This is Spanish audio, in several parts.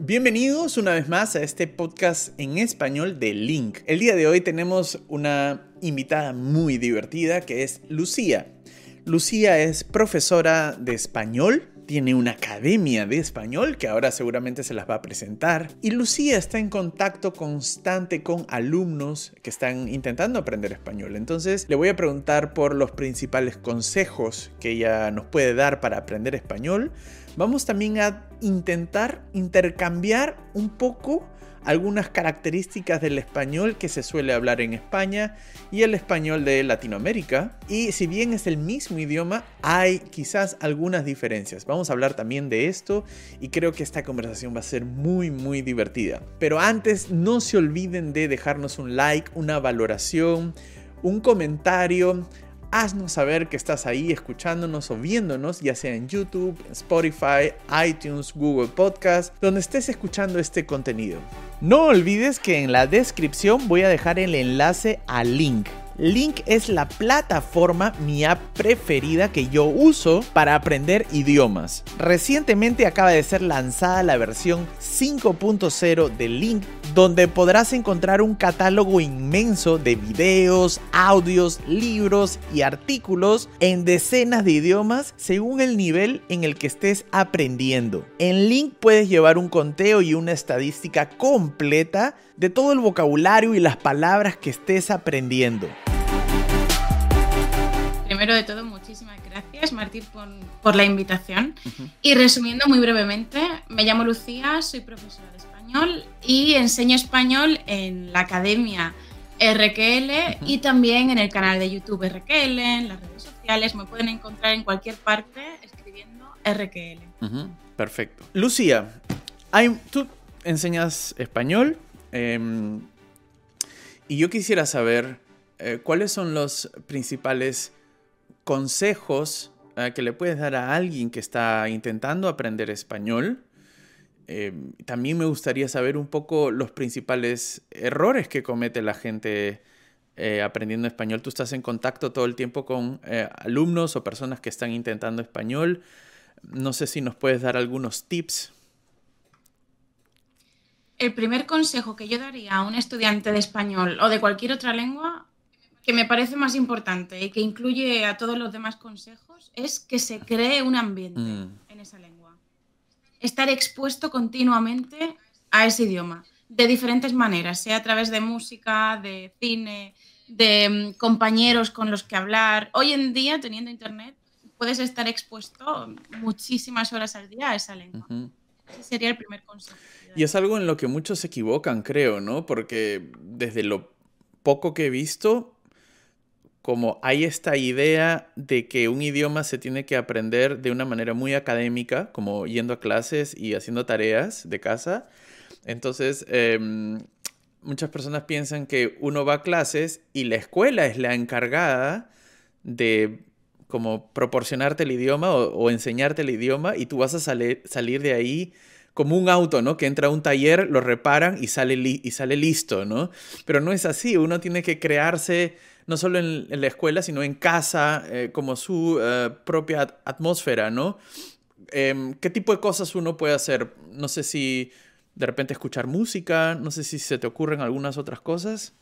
Bienvenidos una vez más a este podcast en español de Link. El día de hoy tenemos una invitada muy divertida que es Lucía. Lucía es profesora de español, tiene una academia de español que ahora seguramente se las va a presentar y Lucía está en contacto constante con alumnos que están intentando aprender español. Entonces le voy a preguntar por los principales consejos que ella nos puede dar para aprender español vamos también a intentar intercambiar un poco algunas características del español que se suele hablar en España y el español de Latinoamérica. Y si bien es el mismo idioma, hay quizás algunas diferencias. Vamos a hablar también de esto y creo que esta conversación va a ser muy muy divertida. Pero antes no se olviden de dejarnos un like, una valoración, un comentario haznos saber que estás ahí escuchándonos o viéndonos, ya sea en YouTube, Spotify, iTunes, Google Podcast, donde estés escuchando este contenido. No olvides que en la descripción voy a dejar el enlace al link Link es la plataforma, mi app preferida que yo uso para aprender idiomas. Recientemente acaba de ser lanzada la versión 5.0 de Link, donde podrás encontrar un catálogo inmenso de videos, audios, libros y artículos en decenas de idiomas según el nivel en el que estés aprendiendo. En Link puedes llevar un conteo y una estadística completa de todo el vocabulario y las palabras que estés aprendiendo. Primero de todo, muchísimas gracias, Martín, por, la invitación. Y resumiendo muy brevemente, me llamo Lucía, soy profesora de español y enseño español en la academia RQL y también en el canal de YouTube RQL, en las redes sociales. Me pueden encontrar en cualquier parte escribiendo RQL. Perfecto. Lucía, tú enseñas español em, y yo quisiera saber eh, cuáles son los principales consejos eh, que le puedes dar a alguien que está intentando aprender español. Eh, también me gustaría saber un poco los principales errores que comete la gente eh, aprendiendo español. Tú estás en contacto todo el tiempo con alumnos o personas que están intentando español. No sé si nos puedes dar algunos tips. El primer consejo que yo daría a un estudiante de español o de cualquier otra lengua que me parece más importante y que incluye a todos los demás consejos es que se cree un ambiente mm. en esa lengua. Estar expuesto continuamente a ese idioma, de diferentes maneras, sea a través de música, de cine, de mm, compañeros con los que hablar. Hoy en día, teniendo internet, puedes estar expuesto muchísimas horas al día a esa lengua. Ese sería el primer consejo. Y es algo en lo que muchos se equivocan, creo, ¿no? Porque desde lo poco que he visto, como hay esta idea de que un idioma se tiene que aprender de una manera muy académica, como yendo a clases y haciendo tareas de casa. Entonces, em, muchas personas piensan que uno va a clases y la escuela es la encargada de como proporcionarte el idioma o, enseñarte el idioma y tú vas a salir, salir de ahí como un auto, ¿no? Que entra a un taller, lo reparan y sale, y sale listo, ¿no? Pero no es así, uno tiene que crearse no solo en, la escuela, sino en casa, eh, como su eh, propia atmósfera, ¿no? Em, ¿Qué tipo de cosas uno puede hacer? No sé si de repente escuchar música, no sé si se te ocurren algunas otras cosas.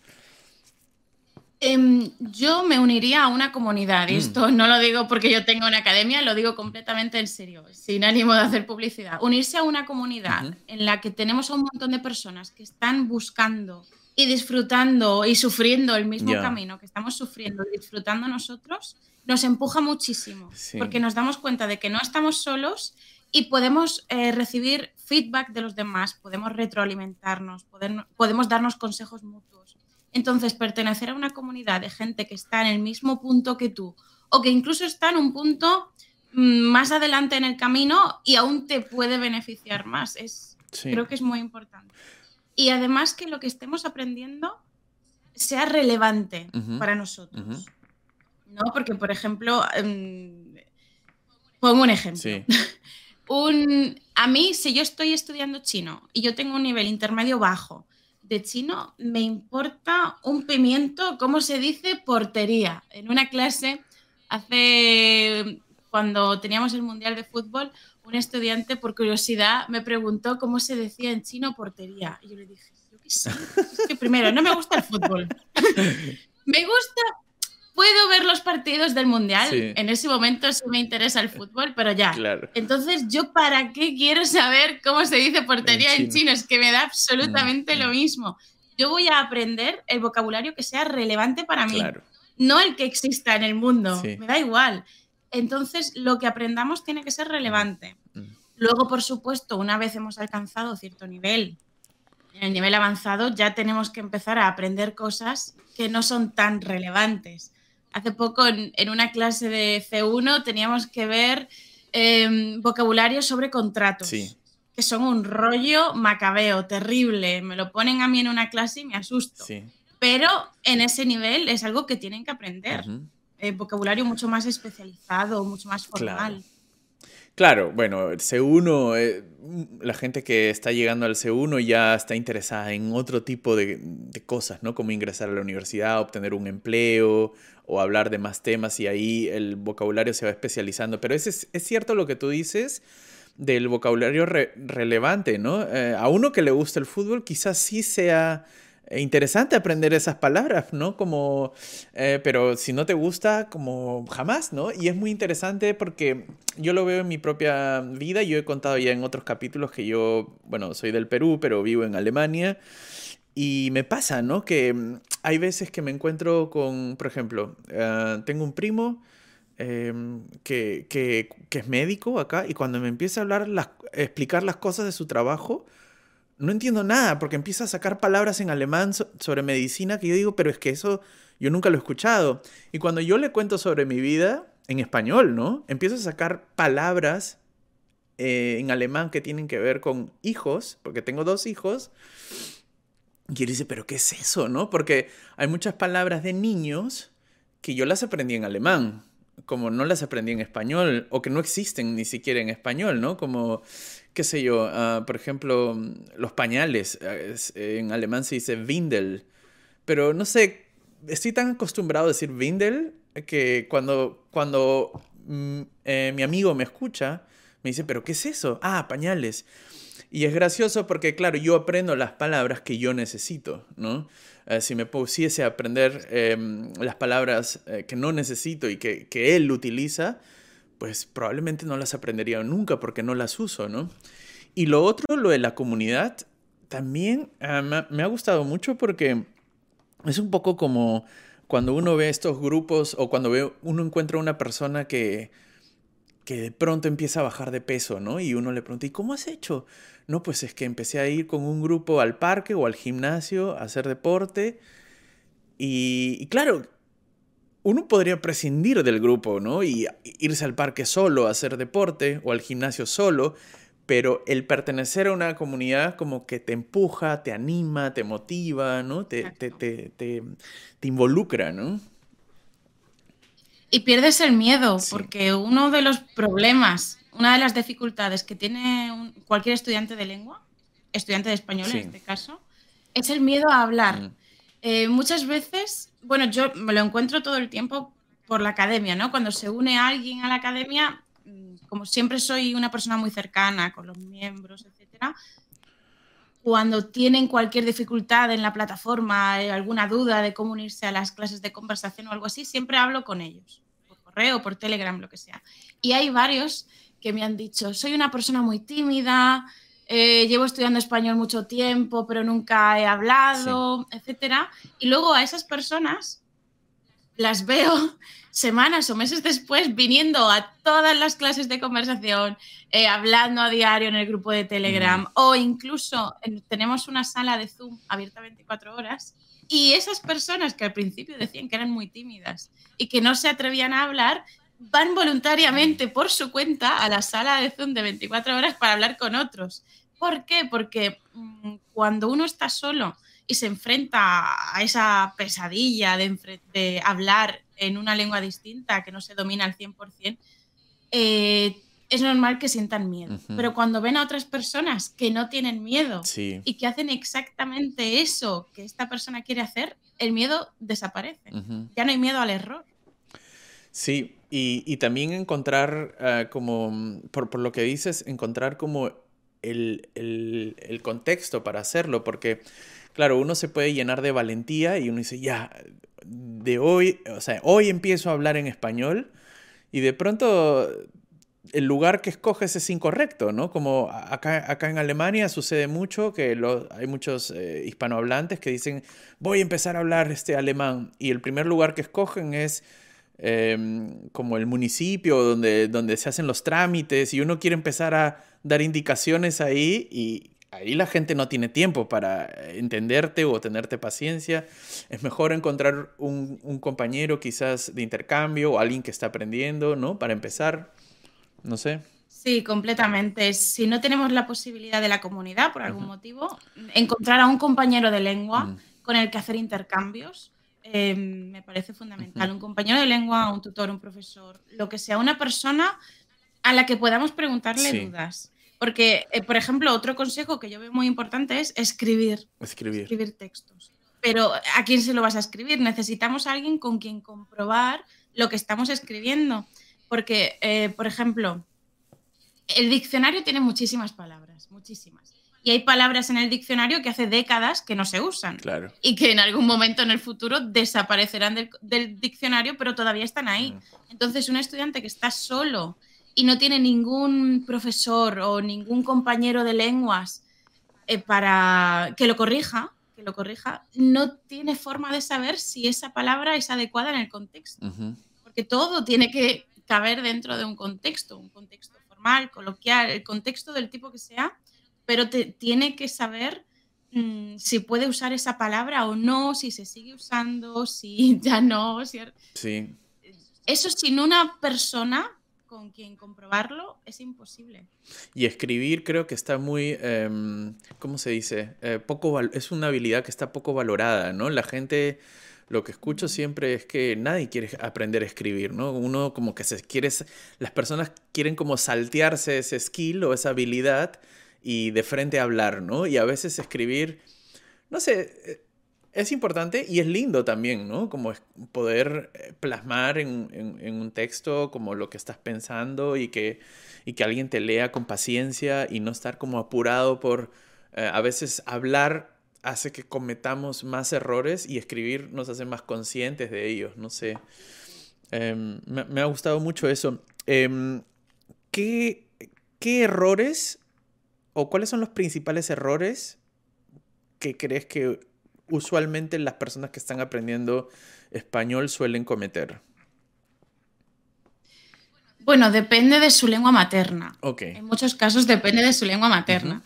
Em, yo me uniría a una comunidad, y mm. esto no lo digo porque yo tengo una academia, lo digo completamente en serio, sin ánimo de hacer publicidad. Unirse a una comunidad en la que tenemos a un montón de personas que están buscando y disfrutando y sufriendo el mismo camino que estamos sufriendo y disfrutando nosotros, nos empuja muchísimo, porque nos damos cuenta de que no estamos solos y podemos eh, recibir feedback de los demás, podemos retroalimentarnos, podemos darnos consejos mutuos. Entonces, pertenecer a una comunidad de gente que está en el mismo punto que tú o que incluso está en un punto mm, más adelante en el camino y aún te puede beneficiar más, es, creo que es muy importante y además que lo que estemos aprendiendo sea relevante para nosotros. ¿No? Porque, por ejemplo, em, pongo un ejemplo. un, a mí, si yo estoy estudiando chino y yo tengo un nivel intermedio bajo de chino, me importa un pimiento, ¿cómo se dice? Portería. En una clase, hace cuando teníamos el Mundial de Fútbol, un estudiante por curiosidad me preguntó cómo se decía en chino portería. Y yo le dije, yo qué sé. Es que primero, no me gusta el fútbol. me gusta, puedo ver los partidos del mundial. En ese momento sí me interesa el fútbol, pero ya. Entonces, ¿yo para qué quiero saber cómo se dice portería en chino? Es que me da absolutamente mm, lo mm. mismo. Yo voy a aprender el vocabulario que sea relevante para mí, no el que exista en el mundo. Me da igual. Entonces, lo que aprendamos tiene que ser relevante. Mm. Luego, por supuesto, una vez hemos alcanzado cierto nivel, en el nivel avanzado, ya tenemos que empezar a aprender cosas que no son tan relevantes. Hace poco, en, una clase de C1, teníamos que ver em, vocabulario sobre contratos. Que son un rollo macabeo, terrible. Me lo ponen a mí en una clase y me asusto. Pero en ese nivel es algo que tienen que aprender. Eh, vocabulario mucho más especializado, mucho más formal. Claro, bueno, el C1, eh, la gente que está llegando al C1 ya está interesada en otro tipo de, cosas, ¿no? Como ingresar a la universidad, obtener un empleo o hablar de más temas y ahí el vocabulario se va especializando. Pero es, es cierto lo que tú dices del vocabulario relevante, ¿no? Eh, a uno que le gusta el fútbol quizás sí sea interesante aprender esas palabras, ¿no? Como, eh, pero si no te gusta, como jamás, ¿no? Y es muy interesante porque yo lo veo en mi propia vida, yo he contado ya en otros capítulos que yo, bueno, soy del Perú, pero vivo en Alemania. Y me pasa, ¿no? Que hay veces que me encuentro con, por ejemplo, eh, tengo un primo em, que, que, que, es médico acá y cuando me empieza a hablar, las, explicar las cosas de su trabajo, no entiendo nada, porque empieza a sacar palabras en alemán sobre medicina que yo digo, pero es que eso yo nunca lo he escuchado. Y cuando yo le cuento sobre mi vida, en español, ¿no? Empiezo a sacar palabras eh, en alemán que tienen que ver con hijos, porque tengo dos hijos. Y él dice, pero ¿qué es eso, no? Porque hay muchas palabras de niños que yo las aprendí en alemán, como no las aprendí en español, o que no existen ni siquiera en español, ¿no? Como qué sé yo, ah, por ejemplo, los pañales, ah, en alemán se dice Windel, pero no sé, estoy tan acostumbrado a decir Windel que cuando, cuando mm, eh, mi amigo me escucha, me dice, pero ¿qué es eso? Ah, pañales. Y es gracioso porque, claro, yo aprendo las palabras que yo necesito, ¿no? Eh, si me pusiese a aprender em, las palabras eh, que no necesito y que, que él utiliza, pues probablemente no las aprendería nunca porque no las uso, ¿no? Y lo otro, lo de la comunidad, también ah, me ha gustado mucho porque es un poco como cuando uno ve estos grupos o cuando ve, uno encuentra una persona que, que de pronto empieza a bajar de peso, ¿no? Y uno le pregunta, ¿y cómo has hecho? No, pues es que empecé a ir con un grupo al parque o al gimnasio a hacer deporte. Y, y claro, uno podría prescindir del grupo, ¿no? Y irse al parque solo a hacer deporte o al gimnasio solo, pero el pertenecer a una comunidad como que te empuja, te anima, te motiva, ¿no? Te, te, te, te, involucra, ¿no? Y pierdes el miedo, porque uno de los problemas, una de las dificultades que tiene cualquier estudiante de lengua, estudiante de español en este caso, es el miedo a hablar. Mm. Eh, muchas veces, bueno, yo me lo encuentro todo el tiempo por la academia, ¿no? Cuando se une alguien a la academia, mm, como siempre soy una persona muy cercana con los miembros, etcétera, cuando tienen cualquier dificultad en la plataforma, eh, alguna duda de cómo unirse a las clases de conversación o algo así, siempre hablo con ellos, por correo, por Telegram, lo que sea. Y hay varios que me han dicho, soy una persona muy tímida, eh, llevo estudiando español mucho tiempo, pero nunca he hablado, etcétera. Y luego a esas personas las veo semanas o meses después viniendo a todas las clases de conversación, eh, hablando a diario en el grupo de Telegram mm. o incluso tenemos una sala de Zoom abierta 24 horas y esas personas que al principio decían que eran muy tímidas y que no se atrevían a hablar, van voluntariamente por su cuenta a la sala de Zoom de 24 horas para hablar con otros. ¿Por qué? Porque mm, cuando uno está solo y se enfrenta a esa pesadilla de, hablar en una lengua distinta que no se domina al 100%, eh, es normal que sientan miedo. Pero cuando ven a otras personas que no tienen miedo y que hacen exactamente eso que esta persona quiere hacer, el miedo desaparece. Ya no hay miedo al error. Sí, Y, también encontrar, ah, como, por, por, lo que dices, encontrar como el, el, el, contexto para hacerlo, porque, claro, uno se puede llenar de valentía y uno dice, ya, de hoy, o sea, hoy empiezo a hablar en español y de pronto el lugar que escoges es incorrecto, ¿no? Como acá, acá en Alemania sucede mucho que hay muchos eh, hispanohablantes que dicen, voy a empezar a hablar este alemán, y el primer lugar que escogen es em, como el municipio donde, donde se hacen los trámites, y uno quiere empezar a dar indicaciones ahí, y ahí la gente no tiene tiempo para entenderte o tenerte paciencia. Es mejor encontrar un, un compañero quizás de intercambio o alguien que está aprendiendo, ¿no? Para empezar. No sé. Sí, completamente. Si no tenemos la posibilidad de la comunidad por algún motivo, encontrar a un compañero de lengua mm. con el que hacer intercambios em, me parece fundamental. Un compañero de lengua, un tutor, un profesor, lo que sea, una persona a la que podamos preguntarle dudas. Porque, eh, por ejemplo, otro consejo que yo veo muy importante es escribir. Escribir. Escribir textos. Pero ¿a quién se lo vas a escribir? Necesitamos a alguien con quien comprobar lo que estamos escribiendo. Porque, eh, por ejemplo, el diccionario tiene muchísimas palabras, muchísimas. Y hay palabras en el diccionario que hace décadas que no se usan. Claro. Y que en algún momento en el futuro desaparecerán del, diccionario, pero todavía están ahí. Mm. Entonces, un estudiante que está solo y no tiene ningún profesor o ningún compañero de lenguas eh, para que lo corrija, que lo corrija, no tiene forma de saber si esa palabra es adecuada en el contexto. Porque todo tiene que caber dentro de un contexto, un contexto formal, coloquial, el contexto del tipo que sea, pero te, tiene que saber mm, si puede usar esa palabra o no, si se sigue usando, si ya no. Sí. Eso sin una persona con quien comprobarlo es imposible. Y escribir creo que está muy, em, ¿cómo se dice? Eh, poco es una habilidad que está poco valorada, ¿no? La gente lo que escucho siempre es que nadie quiere aprender a escribir, ¿no? Uno como que se quiere, las personas quieren como saltearse ese skill o esa habilidad y de frente hablar, ¿no? Y a veces escribir, no sé, es importante y es lindo también, ¿no? Como poder eh, plasmar en, un texto como lo que estás pensando y que, y que alguien te lea con paciencia y no estar como apurado por eh, a veces hablar hace que cometamos más errores y escribir nos hace más conscientes de ellos, no sé. Em, me, ha gustado mucho eso. Em, ¿qué, errores o cuáles son los principales errores que crees que usualmente las personas que están aprendiendo español suelen cometer? Bueno, depende de su lengua materna. Okay. En muchos casos depende de su lengua materna.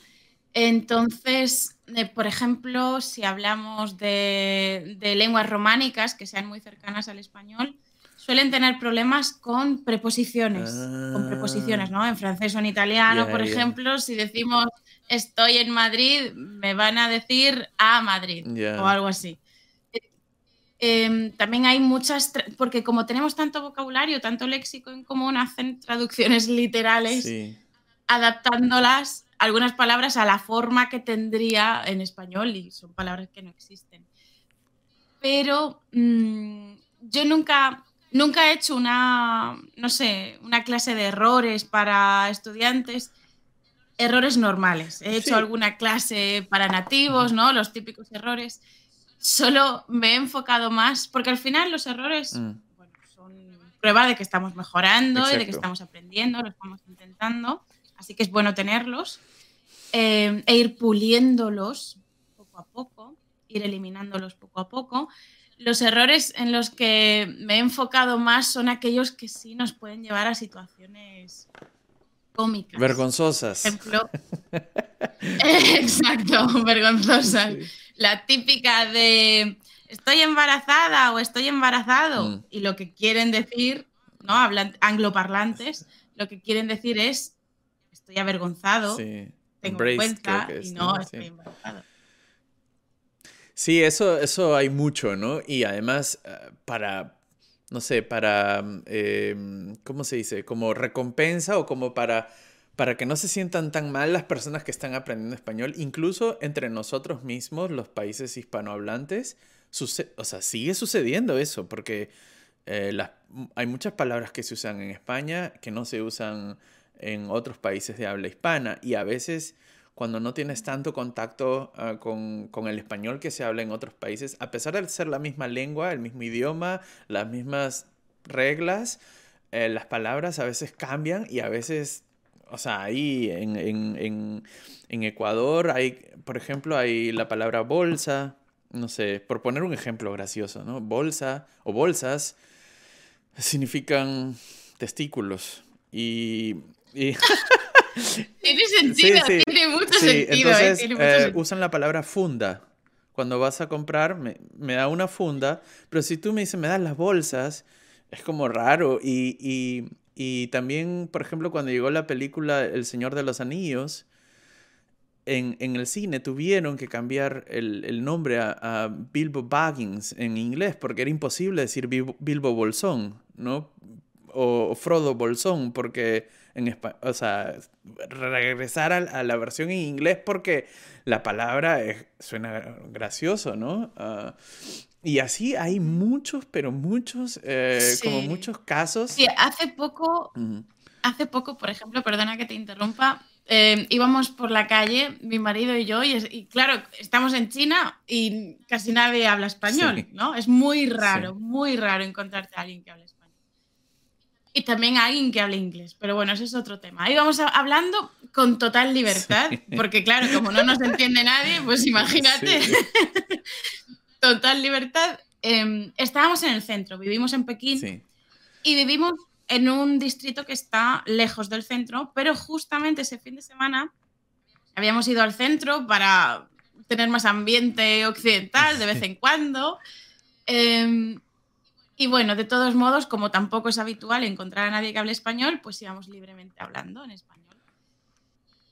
Entonces, eh, por ejemplo, si hablamos de, lenguas románicas que sean muy cercanas al español, suelen tener problemas con preposiciones, con preposiciones, ¿no? En francés o en italiano, por ejemplo, si decimos estoy en Madrid, me van a decir a Madrid o algo así. Em, también hay muchas, porque como tenemos tanto vocabulario, tanto léxico en común, hacen traducciones literales, adaptándolas algunas palabras a la forma que tendría en español y son palabras que no existen. Pero mm, yo nunca, nunca he hecho una, no sé, una clase de errores para estudiantes, errores normales. He hecho alguna clase para nativos, ¿no? Los típicos errores. Solo me he enfocado más, porque al final los errores mm. son prueba de que estamos mejorando y de que estamos aprendiendo, lo estamos intentando. Así que es bueno tenerlos. Em, e ir puliéndolos poco a poco, ir eliminándolos poco a poco. Los errores en los que me he enfocado más son aquellos que sí nos pueden llevar a situaciones cómicas. Vergonzosas. ejemplo. Exacto, vergonzosas. La típica de estoy embarazada o estoy embarazado. Mm. Y lo que quieren decir, ¿no? Hablan angloparlantes, lo que quieren decir es estoy avergonzado. Sí tengo cuenta y no, estoy embarazada. Sí, eso, eso hay mucho, ¿no? Y además, eh, para, no sé, para, em, ¿cómo se dice? Como recompensa o como para, para que no se sientan tan mal las personas que están aprendiendo español, incluso entre nosotros mismos, los países hispanohablantes, o sea, sigue sucediendo eso, porque eh, hay muchas palabras que se usan en España que no se usan en otros países de habla hispana y a veces cuando no tienes tanto contacto ah, con, con, el español que se habla en otros países, a pesar de ser la misma lengua, el mismo idioma, las mismas reglas, eh, las palabras a veces cambian y a veces, o sea, ahí en, en, en, en Ecuador hay, por ejemplo, hay la palabra bolsa, no sé, por poner un ejemplo gracioso, ¿no? Bolsa o bolsas significan testículos y... tiene sentido, tiene mucho sentido. ¿eh? Entonces, eh, usan la palabra funda. Cuando vas a comprar, me, me, da una funda, pero si tú me dices, me das las bolsas, es como raro. Y, y, y también, por ejemplo, cuando llegó la película El Señor de los Anillos, en, en, el cine tuvieron que cambiar el, el nombre a, a, Bilbo Baggins en inglés porque era imposible decir Bilbo, Bolsón, ¿no? O, Frodo Bolsón, porque en o sea, regresar a, la versión en inglés porque la palabra suena gracioso, ¿no? Uh, y así hay muchos, pero muchos, eh, como muchos casos. Sí, hace poco, hace poco, por ejemplo, perdona que te interrumpa, eh, íbamos por la calle, mi marido y yo, y, claro, estamos en China y casi nadie habla español, ¿no? Es muy raro, muy raro encontrarte a alguien que hable español. Y también a alguien que hable inglés, pero bueno, ese es otro tema. Íbamos hablando con total libertad, porque claro, como no nos entiende nadie, pues imagínate. total libertad. Em, estábamos en el centro, vivimos en Pekín y vivimos en un distrito que está lejos del centro, pero justamente ese fin de semana habíamos ido al centro para tener más ambiente occidental de vez en cuando. Em, y bueno, de todos modos, como tampoco es habitual encontrar a nadie que hable español, pues íbamos libremente hablando en español.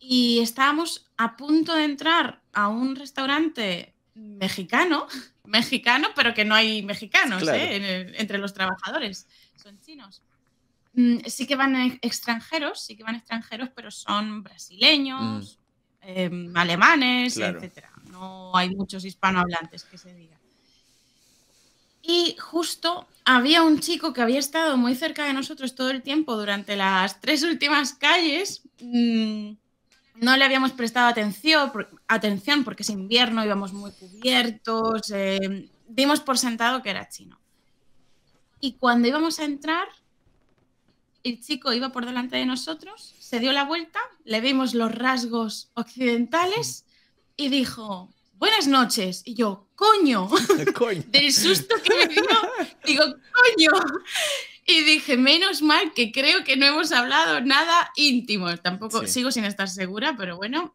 Y estábamos a punto de entrar a un restaurante mexicano, mexicano, pero que no hay mexicanos ¿eh? entre los trabajadores, son chinos. Mm, sí que van extranjeros, sí que van extranjeros, pero son brasileños, mm. em, alemanes, etc. No hay muchos hispanohablantes que se diga. Y justo había un chico que había estado muy cerca de nosotros todo el tiempo durante las tres últimas calles. Mm, no le habíamos prestado atención, atención porque es invierno, íbamos muy cubiertos, eh, dimos por sentado que era chino. Y cuando íbamos a entrar, el chico iba por delante de nosotros, se dio la vuelta, le vimos los rasgos occidentales y dijo, buenas noches. Y yo, coño, del susto que me dio, digo, coño. Y dije, menos mal que creo que no hemos hablado nada íntimo. Tampoco sigo sin estar segura, pero bueno.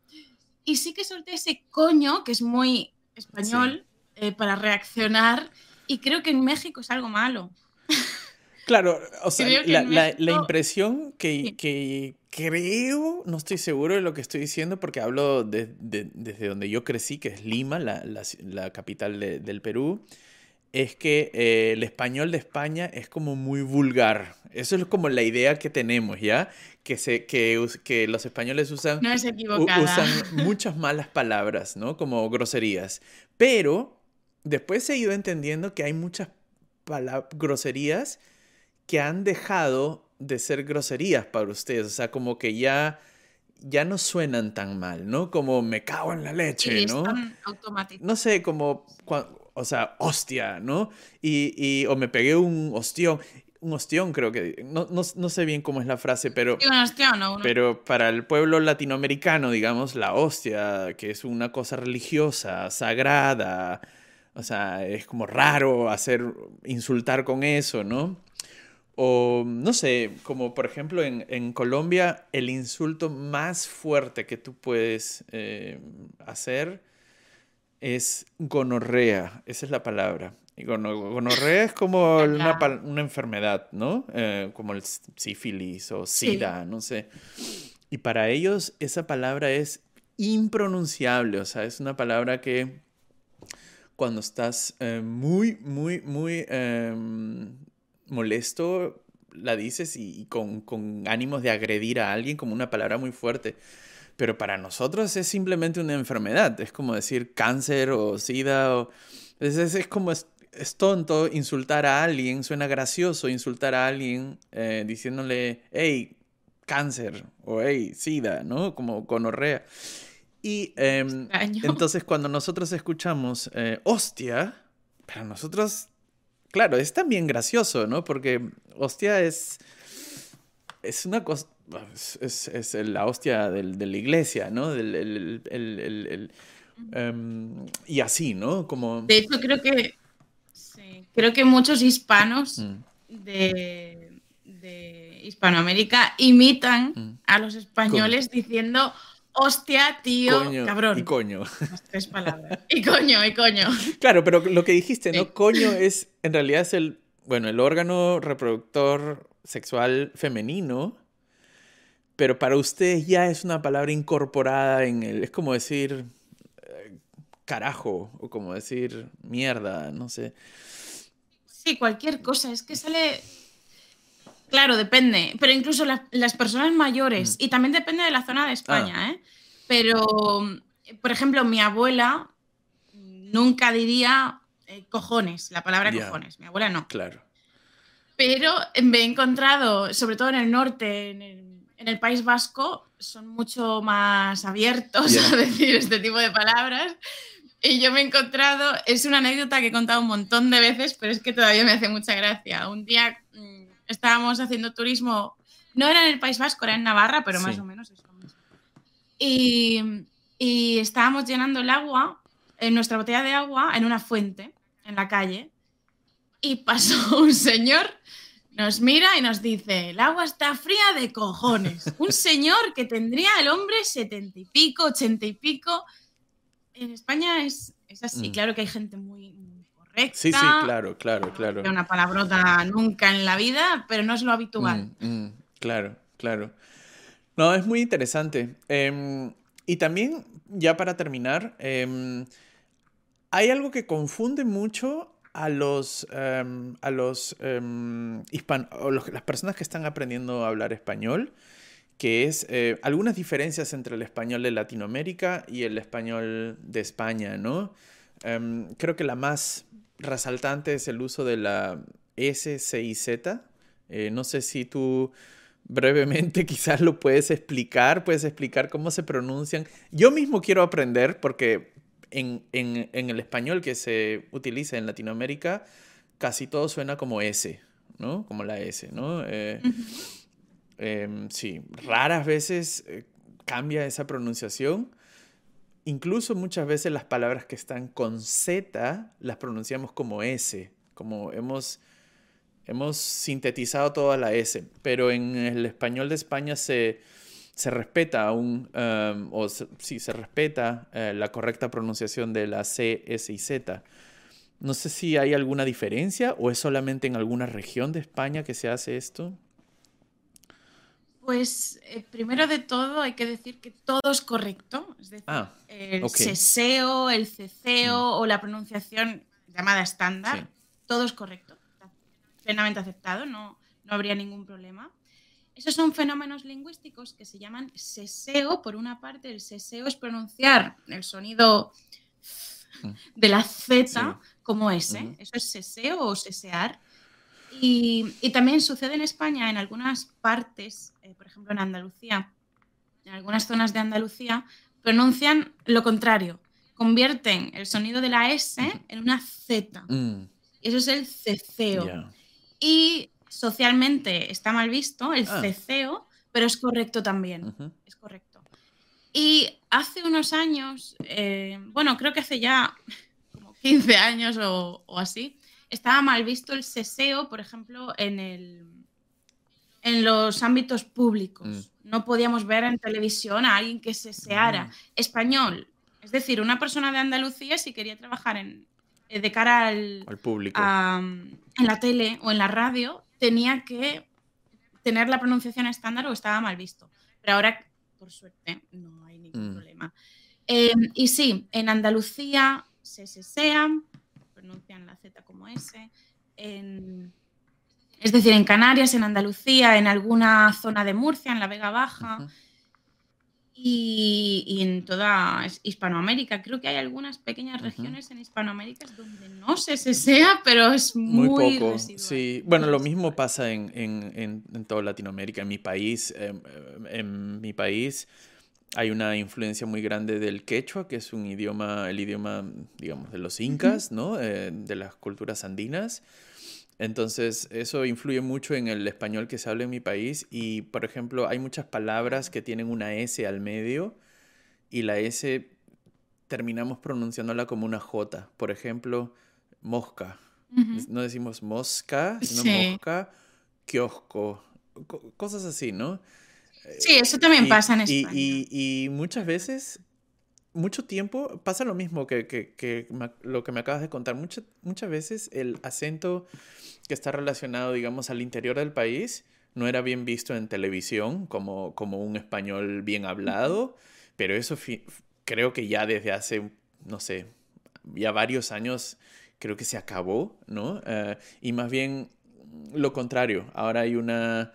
Y sí que solté ese coño, que es muy español, eh, para reaccionar. Y creo que en México es algo malo. Claro, o sea, la, impresión que, que, creo, no estoy seguro de lo que estoy diciendo porque hablo desde donde yo crecí, que es Lima, la, capital del Perú es que eh, el español de España es como muy vulgar. Eso es como la idea que tenemos, ¿ya? Que, se, que, que los españoles usan, usan muchas malas palabras, ¿no? Como groserías. Pero después ha ido entendiendo que hay muchas groserías que han dejado de ser groserías para ustedes. O sea, como que ya ya no suenan tan mal, ¿no? Como me cago en la leche, ¿no? No sé, como o sea, hostia, ¿no? Y, y, o me pegué un ostión. Un ostión creo que, no, no, no sé bien cómo es la frase, pero... un ostión, ¿no? Pero para el pueblo latinoamericano, digamos, la hostia, que es una cosa religiosa, sagrada, o sea, es como raro hacer, insultar con eso, ¿no? O no sé, como por ejemplo en, en Colombia, el insulto más fuerte que tú puedes eh, hacer es gonorrea, esa es la palabra. Y gonorrea es como una, una enfermedad, ¿no? Eh, como el sífilis o sida, no sé. Y para ellos esa palabra es impronunciable, o sea, es una palabra que cuando estás eh, muy, muy, muy em, molesto, la dices y, con, con ánimos de agredir a alguien como una palabra muy fuerte pero para nosotros es simplemente una enfermedad, es como decir cáncer o sida, o... Es, es, como es tonto insultar a alguien, suena gracioso insultar a alguien eh, diciéndole, hey, cáncer o hey, sida, ¿no? Como gonorrea. Y em, entonces cuando nosotros escuchamos eh, hostia, para nosotros, claro, es también gracioso, ¿no? Porque hostia es, es una cosa, es, la hostia de la iglesia, ¿no? el, em, y así, ¿no? Como... De hecho, creo que, creo que muchos hispanos mm. de, Hispanoamérica imitan mm. a los españoles diciendo hostia, tío, cabrón. Y coño. tres palabras. Y coño, y coño. Claro, pero lo que dijiste, ¿no? Coño es, en realidad es el, bueno, el órgano reproductor sexual femenino, pero para ustedes ya es una palabra incorporada en el, es como decir eh, carajo, o como decir mierda, no sé. Sí, cualquier cosa, es que sale Claro, depende. Pero incluso las personas mayores, mm. y también depende de la zona de España. ¿eh? Pero, por ejemplo, mi abuela nunca diría eh, cojones, la palabra cojones. Mi abuela no. Claro. Pero me he encontrado, sobre todo en el norte, en el, País Vasco, son mucho más abiertos a decir este tipo de palabras. Y yo me he encontrado, es una anécdota que he contado un montón de veces, pero es que todavía me hace mucha gracia. Un día mm, estábamos haciendo turismo, no era en el País Vasco, era en Navarra, pero más o menos es lo mismo. Y, y estábamos llenando el agua, en nuestra botella de agua, en una fuente, en la calle, y pasó un señor, nos mira y nos dice, el agua está fría de cojones. Un señor que tendría el hombre setenta y pico, ochenta y pico. En España es, es así, mm. claro que hay gente muy, Sí, sí, claro, claro, claro. Una palabrota nunca en la vida, pero no es lo habitual. Mm, mm, claro, claro. No, es muy interesante. Em, y también, ya para terminar, em, hay algo que confunde mucho a los, em, a los, hispan o las personas que están aprendiendo a hablar español, que es eh, algunas diferencias entre el español de Latinoamérica y el español de España, ¿no? Creo que la más resaltante es el uso de la S, C y Z. Eh, no sé si tú brevemente quizás lo puedes explicar, puedes explicar cómo se pronuncian. Yo mismo quiero aprender porque en, el español que se utiliza en Latinoamérica casi todo suena como S, ¿no? Como la S, ¿no? Eh, em, sí, raras veces eh, cambia esa pronunciación incluso muchas veces las palabras que están con Z las pronunciamos como S, como hemos, hemos sintetizado toda la S, pero en el español de España se, se respeta aún, um, o sí, se respeta eh, la correcta pronunciación de la C, S y Z. No sé si hay alguna diferencia o es solamente en alguna región de España que se hace esto. Pues eh, primero de todo hay que decir que todo es correcto, es decir, ah, el seseo, el ceceo mm. o la pronunciación llamada estándar, todo es correcto, plenamente aceptado, no, no habría ningún problema. Esos son fenómenos lingüísticos que se llaman seseo. Por una parte, el seseo es pronunciar el sonido mm. de la Z como S. Eso es seseo o sesear. Y, también sucede en España, en algunas partes, eh, por ejemplo en Andalucía, en algunas zonas de Andalucía, pronuncian lo contrario. Convierten el sonido de la S en una Z. Mm. Eso es el ceceo. Y socialmente está mal visto el ah. ceceo, pero es correcto también. Es correcto. Y hace unos años, eh, bueno, creo que hace ya como 15 años o así, estaba mal visto el seseo, por ejemplo, en, el, en los ámbitos públicos. Mm. No podíamos ver en televisión a alguien que seseara. Mm. Español, es decir, una persona de Andalucía, si quería trabajar en, eh, de cara al, público, en la tele o en la radio, tenía que tener la pronunciación estándar o estaba mal visto. Pero ahora, por suerte, no hay ningún mm. problema. Em, y sí, en Andalucía se sesean, pronuncian la Z como S. es decir, en Canarias, en Andalucía, en alguna zona de Murcia, en la Vega Baja. y, en toda Hispanoamérica. Creo que hay algunas pequeñas regiones en Hispanoamérica donde no sé si sea, pero es muy, muy poco. Sí, bueno, lo mismo pasa en, en, en, toda Latinoamérica. En mi país, em, en mi país hay una influencia muy grande del quechua, que es un idioma, el idioma, digamos, de los incas, ¿no? Eh, de las culturas andinas. Entonces, eso influye mucho en el español que se habla en mi país y, por ejemplo, hay muchas palabras que tienen una S al medio y la S terminamos pronunciándola como una J. Por ejemplo, mosca. No decimos mosca, sino mosca, kiosco, cosas así, ¿no? Sí, eso también pasa en España. Y, muchas veces, mucho tiempo, pasa lo mismo que, que, lo que me acabas de contar. Muchas muchas veces el acento que está relacionado, digamos, al interior del país no era bien visto en televisión como, como un español bien hablado, pero eso creo que ya desde hace, no sé, ya varios años creo que se acabó, ¿no? Eh, y más bien lo contrario, ahora hay una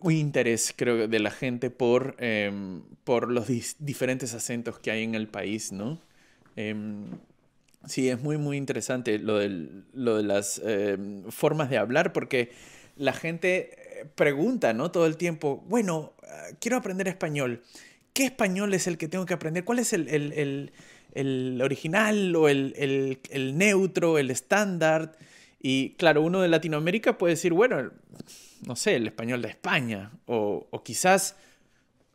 un interés, creo, de la gente por, em, por los diferentes acentos que hay en el país, ¿no? Em, sí, es muy, muy interesante lo, lo de las em, formas de hablar, porque la gente eh, pregunta, ¿no? Todo el tiempo, bueno, ah, quiero aprender español. ¿Qué español es el que tengo que aprender? ¿Cuál es el, el, el original o el, neutro, el estándar? Y claro, uno de Latinoamérica puede decir, bueno, no sé, el español de España o, quizás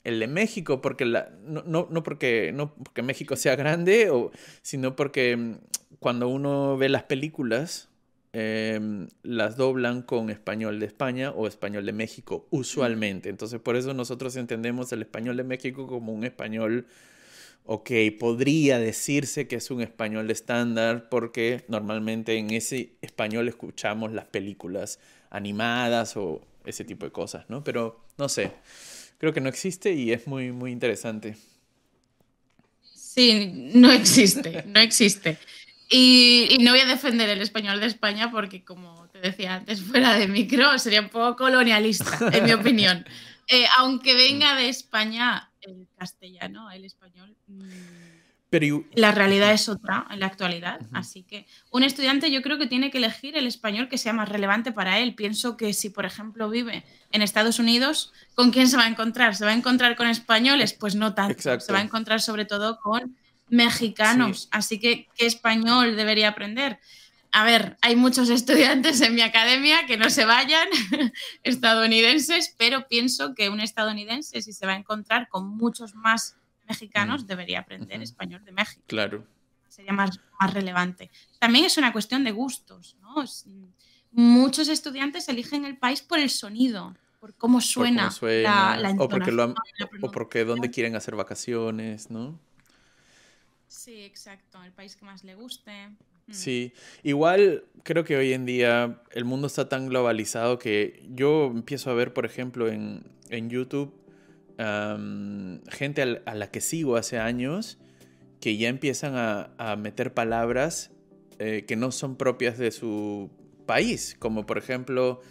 el de México, porque la, no, no, porque, no porque México sea grande, o, sino porque mm, cuando uno ve las películas, em, las doblan con español de España o español de México, usualmente. Entonces, por eso nosotros entendemos el español de México como un español, ok, podría decirse que es un español estándar, porque normalmente en ese español escuchamos las películas animadas o ese tipo de cosas, ¿no? Pero no sé, creo que no existe y es muy, muy interesante. Sí, no existe, no existe. Y, no voy a defender el español de España porque, como te decía antes, fuera de micro, sería un poco colonialista, en mi opinión. Eh, aunque venga de España el castellano, el español. Mm, la realidad es otra en la actualidad, así que un estudiante yo creo que tiene que elegir el español que sea más relevante para él. Pienso que si, por ejemplo, vive en Estados Unidos, ¿con quién se va a encontrar? ¿Se va a encontrar con españoles? Pues no tanto. Se va a encontrar sobre todo con mexicanos. Así que, ¿qué español debería aprender? A ver, hay muchos estudiantes en mi academia que no se vayan, estadounidenses, pero pienso que un estadounidense, si se va a encontrar con muchos más mexicanos mm. debería aprender español de México. Claro. Sería más, más relevante. También es una cuestión de gustos, ¿no? muchos estudiantes eligen el país por el sonido, por cómo suena, La, o porque, lo o porque dónde quieren hacer vacaciones, ¿no? Sí, exacto, el país que más le guste. Sí, igual creo que hoy en día el mundo está tan globalizado que yo empiezo a ver, por ejemplo, en, en YouTube gente a la que sigo hace años que ya empiezan a, meter palabras eh, que no son propias de su país, como por ejemplo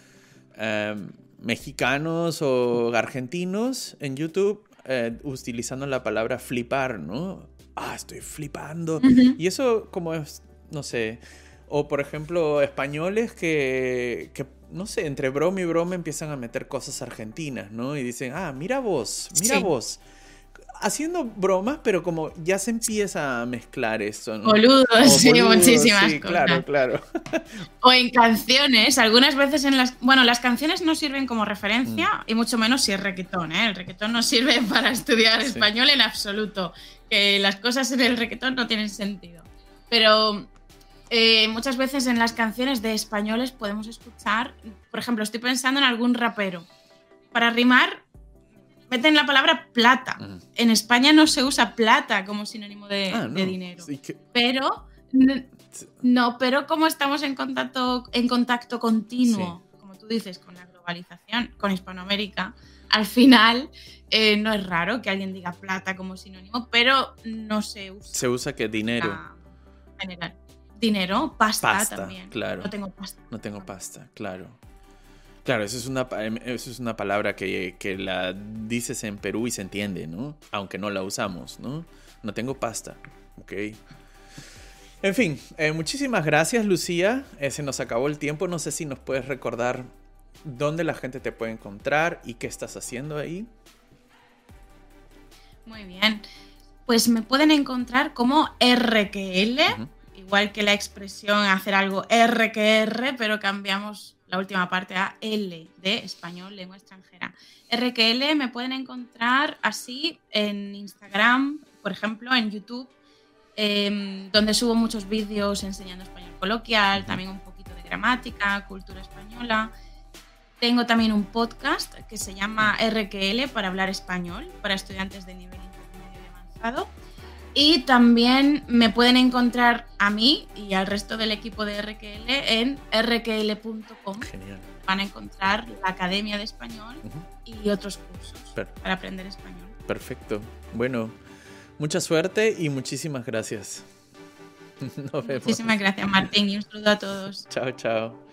mexicanos o argentinos en YouTube eh, utilizando la palabra flipar, ¿no? Ah, estoy flipando. Y eso como es, no sé, o por ejemplo españoles que, que no sé, entre broma y broma empiezan a meter cosas argentinas, ¿no? Y dicen, ah, mira vos, mira vos. Haciendo bromas, pero como ya se empieza a mezclar eso, ¿no? Boludo, sí, muchísimas sí, Claro, claro. O en canciones, algunas veces en las. Bueno, las canciones no sirven como referencia, mm. y mucho menos si es requetón, ¿eh? El requetón no sirve para estudiar español en absoluto. Que las cosas en el requetón no tienen sentido. Pero eh, muchas veces en las canciones de españoles podemos escuchar, por ejemplo, estoy pensando en algún rapero. Para rimar, meten la palabra plata. En España no se usa plata como sinónimo de, ah, dinero. Pero no, pero como estamos en contacto, en contacto continuo, como tú dices, con la globalización, con Hispanoamérica, al final eh, no es raro que alguien diga plata como sinónimo, pero no se usa. Se usa que dinero. General dinero, pasta, también. Claro. No tengo pasta. No tengo pasta, claro. Claro, eso es una, em, eso es una palabra que, que, la dices en Perú y se entiende, ¿no? Aunque no la usamos, ¿no? No tengo pasta, ¿ok? En fin, eh, muchísimas gracias Lucía, eh, se nos acabó el tiempo, no sé si nos puedes recordar dónde la gente te puede encontrar y qué estás haciendo ahí. Muy bien, pues me pueden encontrar como RQL, igual que la expresión hacer algo R que R, pero cambiamos la última parte a L de español, lengua extranjera. RQL me pueden encontrar así en Instagram, por ejemplo, en YouTube, em, donde subo muchos vídeos enseñando español coloquial, también un poquito de gramática, cultura española. Tengo también un podcast que se llama RQL para hablar español para estudiantes de nivel intermedio y avanzado. Y también me pueden encontrar a mí y al resto del equipo de RQL en rql.com. Genial. Van a encontrar la Academia de Español y otros cursos para aprender español. Perfecto. Bueno, mucha suerte y muchísimas gracias. Muchísimas gracias, Martín, y un saludo a todos. Chao, chao.